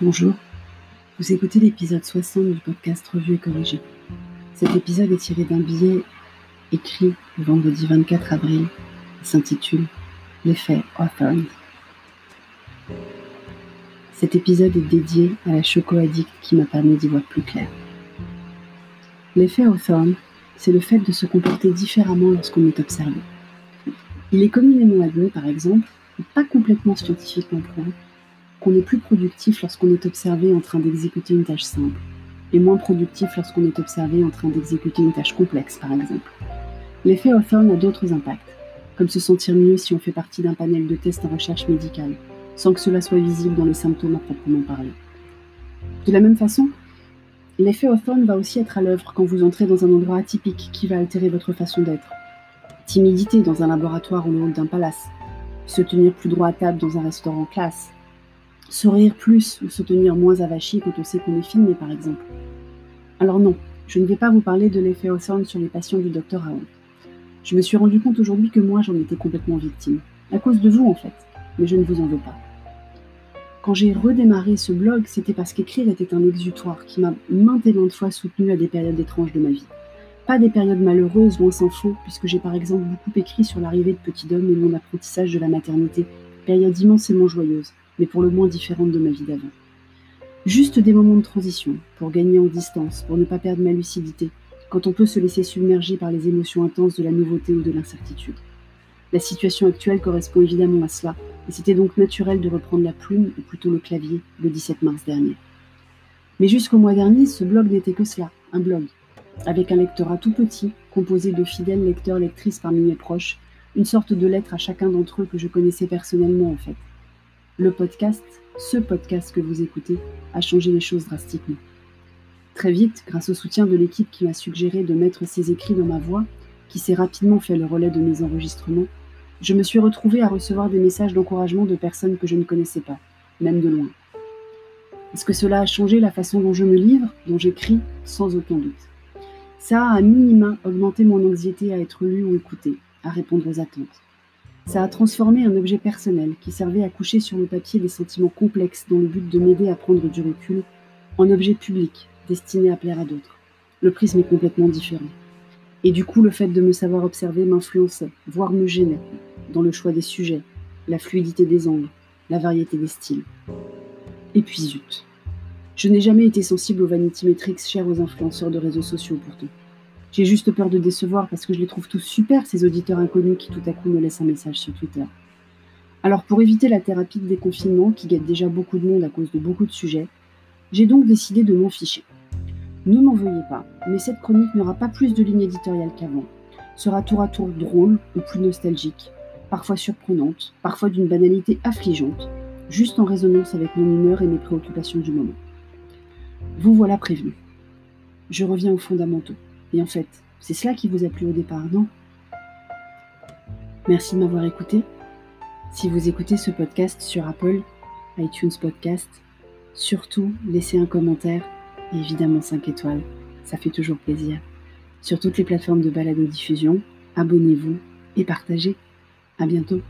Bonjour, vous écoutez l'épisode 60 du podcast Revue et Corrigé. Cet épisode est tiré d'un billet écrit le vendredi 24 avril et s'intitule L'effet Hawthorne. Cet épisode est dédié à la choco-addict qui m'a permis d'y voir plus clair. L'effet Hawthorne, c'est le fait de se comporter différemment lorsqu'on est observé. Il est communément admis, par exemple, pas complètement scientifiquement prouvé, qu'on est plus productif lorsqu'on est observé en train d'exécuter une tâche simple, et moins productif lorsqu'on est observé en train d'exécuter une tâche complexe, par exemple. L'effet Hawthorne a d'autres impacts, comme se sentir mieux si on fait partie d'un panel de tests en recherche médicale, sans que cela soit visible dans les symptômes à proprement parler. De la même façon, l'effet Hawthorne va aussi être à l'œuvre quand vous entrez dans un endroit atypique qui va altérer votre façon d'être. Timidité dans un laboratoire ou le hall d'un palace, se tenir plus droit à table dans un restaurant classe, sourire plus ou se tenir moins avachi quand on sait qu'on est filmé, par exemple. Alors non, je ne vais pas vous parler de l'effet Hawthorne sur les patients du docteur Raoult. Je me suis rendu compte aujourd'hui que moi, j'en étais complètement victime. À cause de vous, en fait. Mais je ne vous en veux pas. Quand j'ai redémarré ce blog, c'était parce qu'écrire était un exutoire qui m'a maintes et maintes fois soutenu à des périodes étranges de ma vie. Pas des périodes malheureuses, loin s'en faut, puisque j'ai par exemple beaucoup écrit sur l'arrivée de Petit Homme et mon apprentissage de la maternité, période immensément joyeuse, mais pour le moins différente de ma vie d'avant. Juste des moments de transition, pour gagner en distance, pour ne pas perdre ma lucidité, quand on peut se laisser submerger par les émotions intenses de la nouveauté ou de l'incertitude. La situation actuelle correspond évidemment à cela, et c'était donc naturel de reprendre la plume, ou plutôt le clavier, le 17 mars dernier. Mais jusqu'au mois dernier, ce blog n'était que cela, un blog, avec un lectorat tout petit, composé de fidèles lecteurs-lectrices parmi mes proches, une sorte de lettre à chacun d'entre eux que je connaissais personnellement en fait, le podcast, ce podcast que vous écoutez, a changé les choses drastiquement. Très vite, grâce au soutien de l'équipe qui m'a suggéré de mettre ses écrits dans ma voix, qui s'est rapidement fait le relais de mes enregistrements, je me suis retrouvée à recevoir des messages d'encouragement de personnes que je ne connaissais pas, même de loin. Est-ce que cela a changé la façon dont je me livre, dont j'écris? Sans aucun doute. Ça a à minima augmenté mon anxiété à être lu ou écouté, à répondre aux attentes. Ça a transformé un objet personnel qui servait à coucher sur le papier des sentiments complexes dans le but de m'aider à prendre du recul en objet public destiné à plaire à d'autres. Le prisme est complètement différent. Et du coup, le fait de me savoir observer m'influençait, voire me gênait, dans le choix des sujets, la fluidité des angles, la variété des styles. Et puis zut. Je n'ai jamais été sensible aux vanity metrics chers aux influenceurs de réseaux sociaux pourtant. J'ai juste peur de décevoir parce que je les trouve tous super, ces auditeurs inconnus qui tout à coup me laissent un message sur Twitter. Alors pour éviter la thérapie de déconfinement qui guette déjà beaucoup de monde à cause de beaucoup de sujets, j'ai donc décidé de m'en ficher. Ne m'en veuillez pas, mais cette chronique n'aura pas plus de ligne éditoriale qu'avant. Sera tour à tour drôle ou plus nostalgique, parfois surprenante, parfois d'une banalité affligeante, juste en résonance avec mon humeur et mes préoccupations du moment. Vous voilà prévenu. Je reviens aux fondamentaux. Et en fait, c'est cela qui vous a plu au départ, non? Merci de m'avoir écouté. Si vous écoutez ce podcast sur Apple, iTunes Podcast, surtout laissez un commentaire et évidemment 5 étoiles. Ça fait toujours plaisir. Sur toutes les plateformes de balado-diffusion, abonnez-vous et partagez. À bientôt.